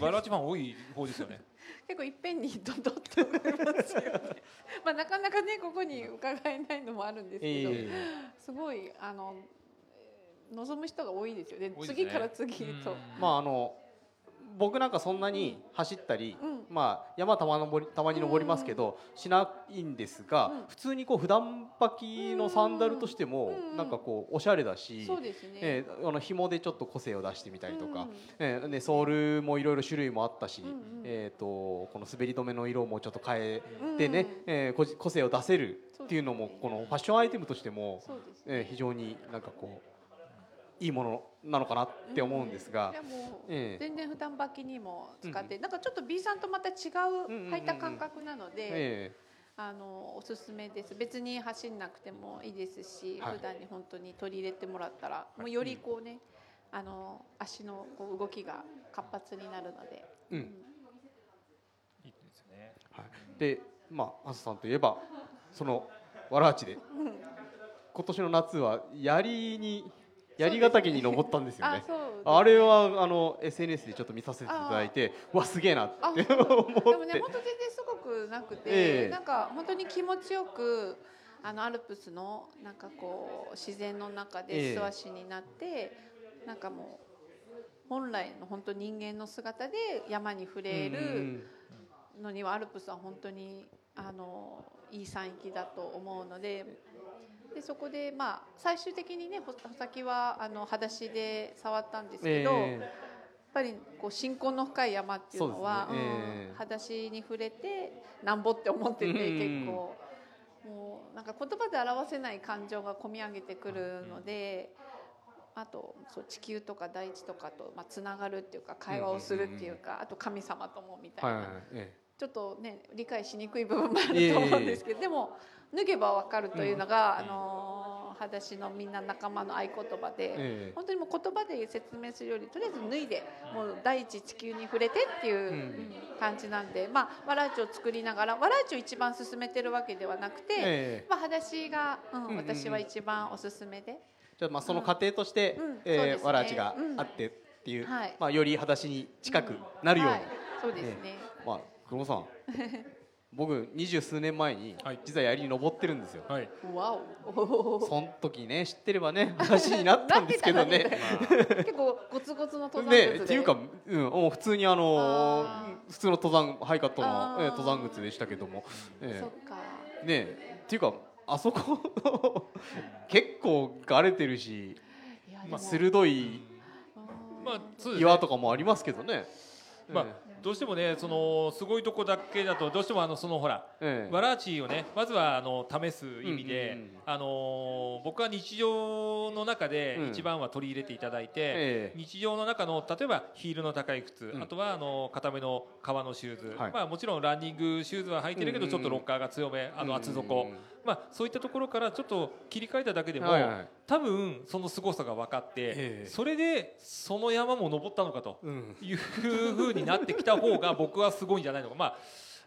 わらわちファン多い方ですよね。(laughs) 結構いっぺんにドドって思いますよね。(laughs) まあなかなかねここに伺えないのもあるんですけど、えすごいあのえー望む人が多いですよね。ね。次から次へと、うん。まああの僕なんかそんなに走ったり、うん。まあ、山たま登りたまに登りますけど、しないんですが、うん。普通にこう普段履きのサンダルとしても、うん。なんかこうおしゃれだし、そうえーあの紐でちょっと個性を出してみたりとか、うん。えーでソールもいろいろ種類もあったし、うんうん。えー、とこの滑り止めの色もちょっと変えうんてね、えーこじ個性を出せるっていうのもこのファッションアイテムとしても、ね。えー非常になんかこういいものなのかなって思うんですが。ええ。全然負担履きにも使って、なんかちょっと B さんとまた違ううんうんうんうん。履いた感覚なので、えあのおすすめです。別に走んなくてもいいですし、はい。普段に本当に取り入れてもらったらもうよりこうね、あの足のこう動きが活発になるので、うん。いいですよね。はい、でまあ朝さんといえばそのわらあちで。うん。今年の夏は槍に槍ヶ岳に登ったんですよね。ああれはあの SNS でちょっと見させていただいてうわすげえなってあ思でもねって本当全然すごくなくて、ええ。なんか本当に気持ちよくあのアルプスのなんかこう自然の中ええ。で素足になって、なんかもう本来の本当人間の姿で山に触れうるん。のにはアルプスは本当にあのいい山域だと思うので。でそこでまあ最終的にね穂先はあの裸足で触ったんですけど、えやっぱりこう信仰の深い山っていうのはそうねええうん裸足に触れてなんぼって思っててうん。結構もうなんか言葉で表せない感情が込み上げてくるので。あとそう地球とか大地とかとまあつながるっていうか会話をするっていうかあと神様ともみたいな。ちょっとね理解しにくい部分もあると思うんですけど、でも脱げばわかるというのが、あのー裸足のみんな仲間の合言葉で、ええ。本当にもう言葉で説明するよりとりあえず脱いでもう第一地球に触れてっていう、感じなんで、まあ、わらあちを作りながらわらあちを一番進めてるわけではなくて、ええ。まあ、裸足が、うん私は一番おすすめで。じゃあまあその過程として、うえわらあちがあってっていう、はい。まあより裸足に近くなるように、はい、そうですね、まあ黒野さん (laughs) 僕二十数年前にはい。実は槍に登ってるんですよ。はい。わおその時ね知ってればね話になったんですけどね。(laughs) 結構ゴツゴツの登山ね靴でっていうか、うん、もう普通にあの普通の登山ハイカットのえー登山靴でしたけども、えそっか。ーねっていうかあそこ (laughs) 結構がれてるし、まあ、鋭い岩とかもありますけどね。まあどうしてもねそのすごいとこだけだとどうしてもあのそのほらええ。わらあちをねまずはあの試す意味で、あの僕は日常の中でうん。一番は取り入れていただいて、ええ。日常の中の例えばヒールの高い靴、うん。あとはあの固めの革のシューズ、はい。まあもちろんランニングシューズは履いてるけどちょっとロッカーが強めあの厚底、うんうんうんまあそういったところからちょっと切り替えただけでも、はいはい。多分その凄さが分かって、ええ。それでその山も登ったのかと。うん。いう風になってきた方が僕はすごいんじゃないのか、まあ、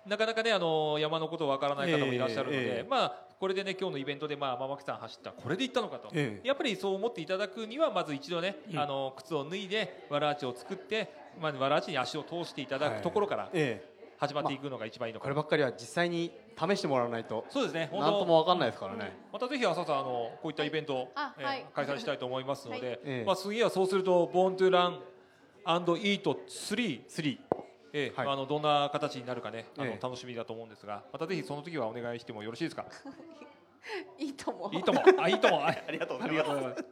なかなかねあの山のことわからない方もいらっしゃるので、ええ。ええまあ、これでね今日のイベントで、まあ、天木さん走ったこれで行ったのかと、ええ。やっぱりそう思っていただくにはまず一度ね、うん。あの靴を脱いでわらあちを作って、まあ、わらあちに足を通していただくところからええ。始まっていくのが一番いいのかな、こればっかりは実際に試してもらわないと。そうですね。本何と当もわかんないですからね。またぜひ朝さんあのこういったイベントを、えーあはい。開催したいと思いますので、はい。ええ。まあ、次はそうすると「ボーントゥランイート3」3ええはい。まああのどんな形になるかねあの、ええ。楽しみだと思うんですがまたぜひその時はお願いしてもよろしいですか？いいと思ういいとも。あいいとも。(laughs) ありがとうごありがとうございます。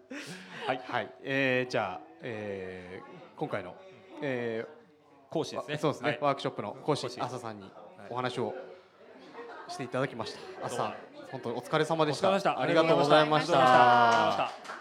はい。はい、えー、じゃあ、えー、今回の、え講師ですね。ー、そうですね、はい。ワークショップの講師講師朝さんにお話をしていただきました。朝本当にお疲れ様でした。ありがとうございましありがとうございまたした。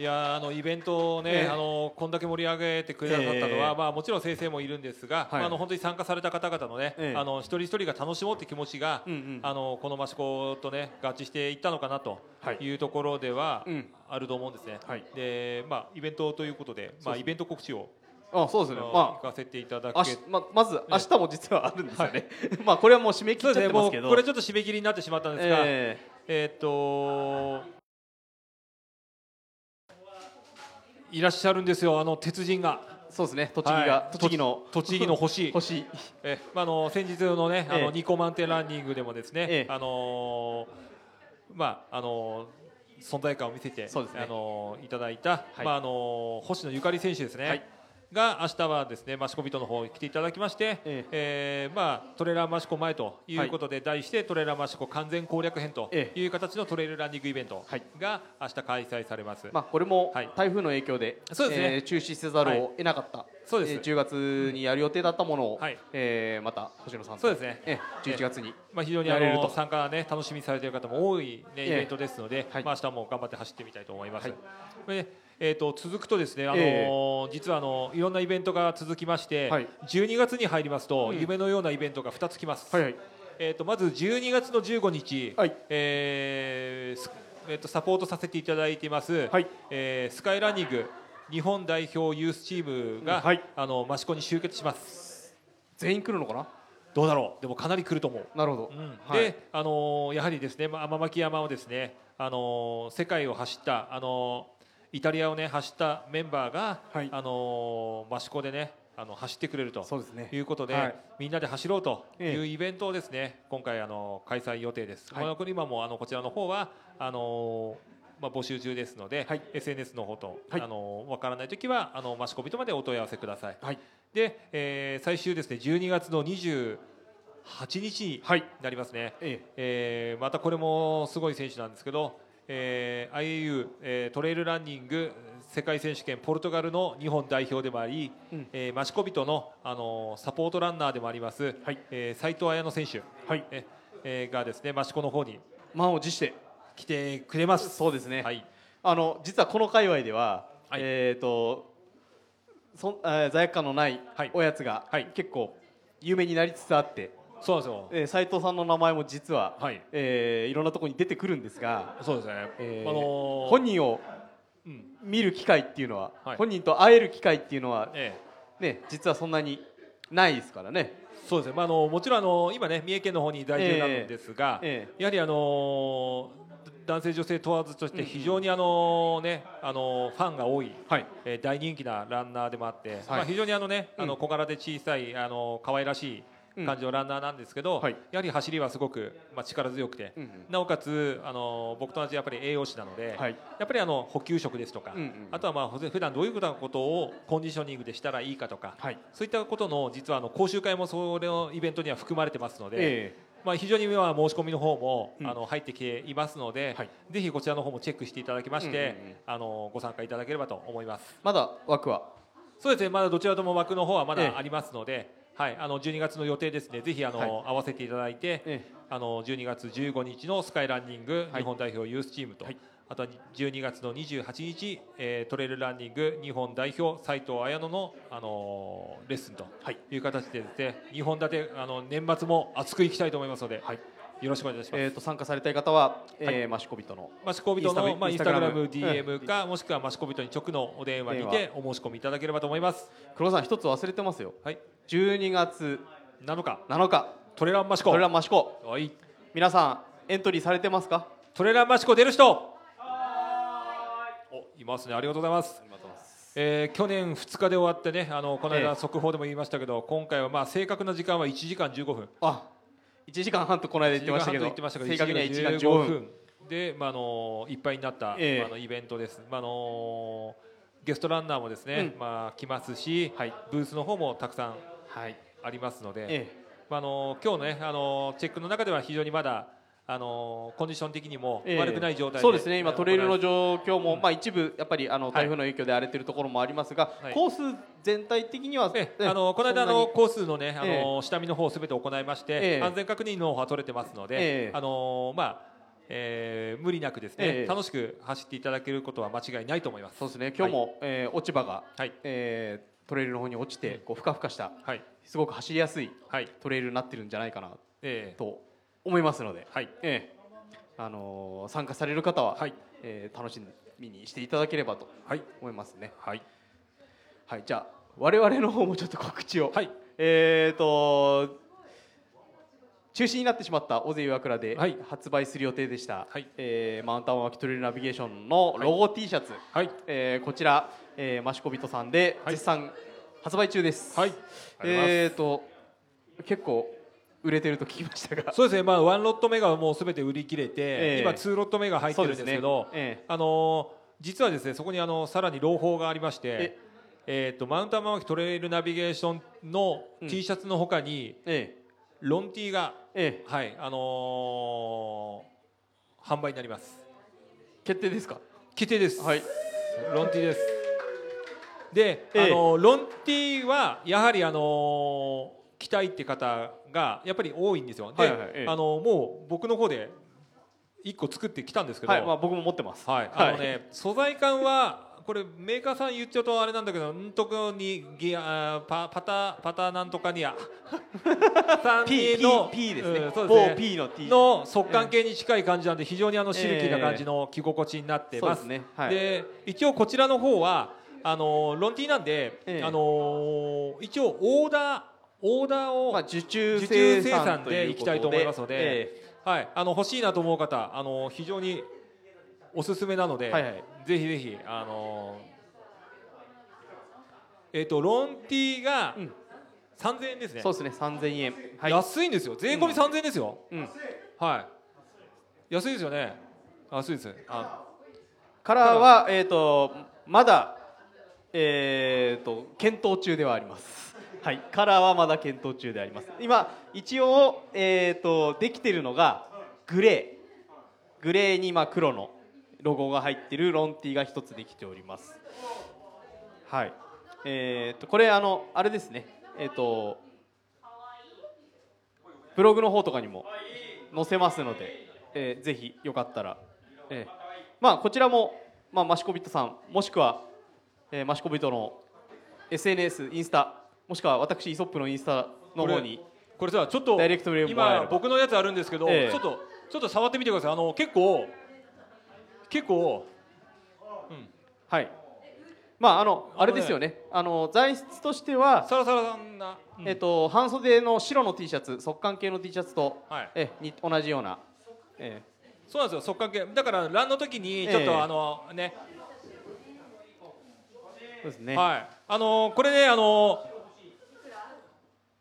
いやーあのイベントをね、ええ。あのこんだけ盛り上げてくださったのは、ええ。まあもちろん先生もいるんですが、はい。あの本当に参加された方々のね、ええ。あの一人一人が楽しもうって気持ちが、うんうん。あのこの益子とね合致していったのかなとはい。いうところではうん。あると思うんですね。はい。でまあイベントということで、まあイベント告知を、あそうですね。ま行かせていただああけしままず明日も実はあるんですよね、(laughs) まあこれはもう締め切っちゃってますけど。これちょっと締め切りになってしまったんですが、ええ。ーっといらっしゃるんですよあの鉄人が。ーそうですね。栃木が、はい。栃木の。栃木の星。(laughs) 星。え、まあ、あの先日のねあのええ。ニコマンテンランニングでもですね、ええ。あのーまああのー存在感を見せて、ね。あのーいただいた、はい。まああのー星野ゆかり選手ですね、はいが明日はですね益子人の方に来ていただきまして、ええ。ーまあトレーラー益子前ということで、題してトレーラー益子完全攻略編とえいう形のトレイルランニングイベントはい。が明日開催されます。まあこれもはい。台風の影響で、そうですね。えー中止せざるを得なかった、そうです。えー10月にやる予定だったものを、はい。えーまた星野さんとそうですね。えー11月に。まあ、非常にあとの参加ね楽しみにされている方も多い、ね、え。イベントですので、はい。まあ明日も頑張って走ってみたいと思います。はい。でえー、と続くとですね、あのえ実はあのいろんなイベントが続きまして、はい。12月に入りますと、うん。夢のようなイベントが2つ来ます。はいはい。えー、とまず12月の15日、はい。えーすえー、とサポートさせていただいています、はい。えースカイランニング日本代表ユースチームが、はい。あの益子に集結します。全員来るのかな？どうだろう？でもかなり来ると思う。なるほど、うん。はい。で、あのーやはりですね、まあ天巻山をですね、あのー世界を走った、あのーイタリアをね走ったメンバーが、はい。あのー益子でね、あの走ってくれるとそうですね。いうことで、はい。みんなで走ろうといええ。うイベントをですね、今回あのー開催予定です。はい。今もあのこちらの方はあのーまあ、募集中ですので、はい。SNS の方と、はい。あのーわからないときはあの益子人までお問い合わせください。はい。で、えー最終ですね12月の28日にはい。なりますね。え。えーまたこれもすごい選手なんですけど、えー IAU、えートレイルランニング世界選手権ポルトガルの日本代表でもあり、うん。えー、益子人の、あのーサポートランナーでもあります、はい。えー斉藤綾乃選手、ーはい。ええーがですね益子の方に満を持して来てくれます。そうですね、はい、あの実はこの界隈では、はい。えっ、とそんえー罪悪感のない。おやつが、はい。結構有名になりつつあって、そうなんですよ。えー、斉藤さんの名前も実は、はい、えーいろんなところに出てくるんですが、そうですね。えーあのー本人をうん、見る機会っていうのは、はい。本人と会える機会っていうのは、ええ。ね、実はそんなにないですからね。そうですね。まああのもちろんあの今ね三重県の方に在住なんですが、えやはりあの男性女性問わずとして非常にあのねあのファンが多い、はい。えー大人気なランナーでもあって、まはい。あ非常にあのねあうん。の小柄で小さいあの可愛らしい感じのランナーなんですけど、はい。やはり走りはすごくまあ力強くて、うんうん。なおかつあの僕と同じやっぱり栄養士なので、はい。やっぱりあの補給食ですとか、うんうんあとはまあ普段どういうことをコンディショニングでしたらいいかとか、はい。そういったことの実はあの講習会もそれのイベントには含まれてますので、えまあ、非常に今は申し込みの方も、うん。あの入ってきていますので、はい。ぜひこちらの方もチェックしていただきまして、うんうんうん。あのご参加いただければと思います。まだ枠は？そうですね、まだどちらとも枠の方はまええ。だありますので、はい、あの12月の予定ですね、ぜひあの、はい。合わせていただいて、えあの12月15日のスカイランニングはい。日本代表ユースチームと、はい。あとは12月の28日、えートレイルランニング日本代表斉藤綾乃の、あのーレッスンとはい。いう形でですね、2本立てあの年末も熱くいきたいと思いますので、はい。よろしくお願いします。えー、と参加されたい方は、えーマシコビトのマシコビトのまあインスタグラム。DM かもしくはマシコビトに直のお電話にてお申し込みいただければと思います。黒さん一つ忘れてますよ。はい。12月7日。7日。トレランマシコ。トレランマシコ。はい。皆さんエントリーされてますか？トレランマシコ出る人。おいますね。ありがとうございます。えー去年2日で終わってねあのこのええ。間速報でも言いましたけど、今回はまあ正確な時間は1時間15分。あ1時間半とこの間言ってましたけど1時間半と言ってましたけど正確には1時間1 15分。で、まあ、あのいっぱいになった、ええ。まあ、あのイベントです、まあ、あのゲストランナーもですね、うん。まあ、来ますし、はい。ブースの方もたくさんはいありますので、えまあ、あの今日のねあのチェックの中では非常にまだあのコンディション的にもええ。悪くない状態で、そうですね。今トレイルの行状況も、うんまあ、一部やっぱりあのい。台風の影響で荒れてるところもありますが、はい。コース全体的には、ええねあのこの間のコースのねあえの下見の方すべて行いまして、ええ。安全確認の方は取れてますので、ええ。あのまあ、えー無理なくですね、ええ。楽しく走っていただけることは間違いないと思います。そうですね。今日も、えー落ち葉が、はい。えートレイルの方に落ちてこうふかふかしたはい。すごく走りやすいはい。トレイルになってるんじゃないかなええ。と思いますので、はい。ええ。あのー参加される方は、はい。えー楽しみにしていただければとはい。思いますね。はい。はい、じゃあ我々の方もちょっと告知を、はい。えーと中止になってしまった尾瀬岩倉ではい。発売する予定でした、はい。えーマウンタンワーキトレイルナビゲーションのロゴ T シャツ、はい。えーこちら、えー、マシコビトさんではい。絶賛発売中です。はい。えーと結構売れてると聞きましたが、そうですね、まあ、ワンロット目がもうすべて売り切れて、ええ。今、ツーロット目が入ってるんですけど、ね。えあのー実はですねそこにあのさらに朗報がありましてえ、え。ー、とマウンタンマーキトレイルナビゲーションのうん。T シャツのほかに、えロン T が、ええはいあのー販売になります。ー決定ですか？決定です、はい。ロン T です。で、ええあのロン T はやはりあの着たいって方がやっぱり多いんですよ。で、はいはいあのもう僕の方で一個作ってきたんですけど、はい、まあ僕も持ってます。はい、あのね、素材感はこれメーカーさん言っちゃうとあれなんだけど、んとこにギアパパタパタなんとかにや、(laughs) さん P にの P ですね。うんそうですね。P の T の速乾系に近い感じなんで非常にあのシルキーな感じの着心地になってます。そうですね。はい。で一応こちらの方はあのロンティーなんで、ええ。あの一応オーダーオーダーを、まあ受注受注生生産でいきたいと思いますので、え。はい、あの欲しいなと思う方、あの非常におすすめなので、はいはいぜひぜひあのえっ、とロンティーがうん3000円ですね。えそうですね、三千円。はい。安いんですよ。税込み3000円ですよ。うん。はい。安いですよね。安いです。あ、カラーはえっ、とまだえっ、と検討中ではあります。はい。カラーはまだ検討中であります。今一応えっ、とできてるのがグレー、グレーにまあ黒のロゴが入ってるロンティが一つできております。はい。えっ、とこれあのあれですね。えっ、とブログの方とかにも載せますので、えーぜひよかったら、えーまあこちらもまあマシコビットさんもしくは、えーマシコビットの SNS インスタもしくは私イソップのインスタの方にこれさちょっとダイレクト今ば僕のやつあるんですけど、ええちょっとちょっと触ってみてください。あの結構結構はいまああのあれですよねあの材質としてはサラサラな、うんえっと半袖の白の T シャツ速乾系の T シャツと、はいえに同じような、えそうなんですよ。速乾系。だからランの時にちょっと、ええあのね、ーそうですね、はい。あのこれねあの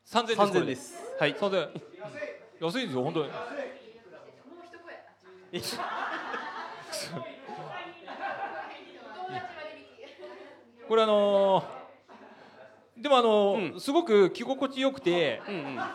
3000です。これ3000ですはい3000。安いですよ本当に。これあのーでもあのーうん。すごく着心地よくて、うんうん。(laughs)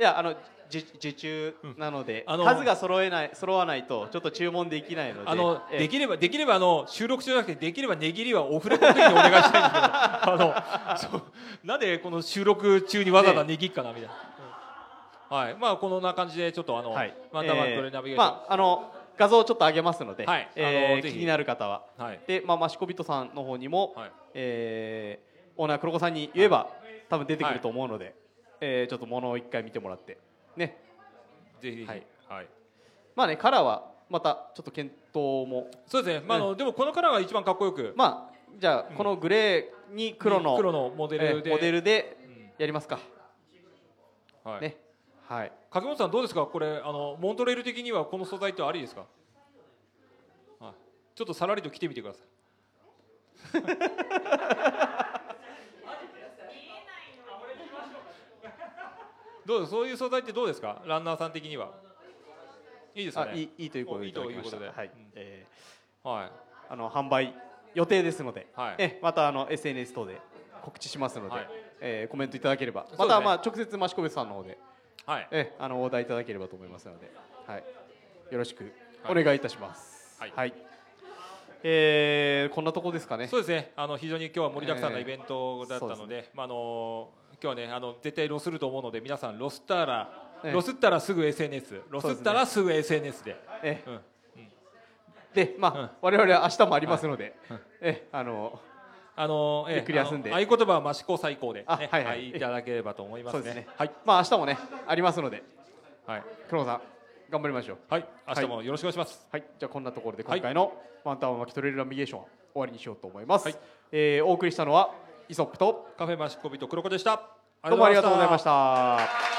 いやあの受受注なので、あの数が揃えない揃わないとちょっと注文できないので。あのええ。できればできればあの収録中じゃなくてできれば値切りはオフレコの時にお願いしたいんですけど、あの (laughs) そう。なんでこの収録中にわざわざ値切っかなみたいな。うん。はい、まあこんな感じでちょっとあの、はい。マンダマントレナビゲーション、まああの画像をちょっと上げますので、はい。えー気になる方は。はい。で、まあ、マシコビットさんの方にも、はい。えーオーナー黒子さんに言えば、多分出てくると思うので、えーちょっとものを一回見てもらってね。ぜひぜひ、ははい。いまあねカラーはまたちょっと検討も。そうですね、まああのでもこのカラーが一番かっこよく、まあじゃあこのグレーに黒の黒のモデルで、えーモデルでうんやりますか、はい。ねはい。掛本さんどうですか？これあのモントレール的にはこの素材ってありですか、はい、ちょっとさらりと着てみてください。(laughs) どうそういう素材ってどうですか？ランナーさん的には。いいですかね。あいいいいということでいいということで。はいうん。えはい。ーあの販売予定ですので、はい。えまたあの SNS 等で告知しますので、はい。えーコメントいただければ。またまあ直接益子別さんの方で、はい。えーあのお題いただければと思いますので、はい、よろしくおはい。願いいたします。はい。えーこんなとこですかね。そうですね。あの非常に今日は盛りだくさんなええ。イベントだったので、そうまああの今日はねあの絶対ロスると思うので皆さんロスったら、ええ。ロスったらすぐ SNS、ロスったらすぐ SNS で。えうん。でまあ、うん。我々は明日もありますので、えあのあのええゆっくり休んで合言葉は益子最高でね、あははいいはいいただければと思いますね。ねはいまあ明日もねありますのではい黒野さん頑張りましょう。はい明日もよろしくお願いします。はい、じゃあこんなところではい今回のワンタン巻き取れるナビゲーション終わりにしようと思います。はいえーお送りしたのはイソップとカフェ益子人黒子でした。どうもありがとうございました。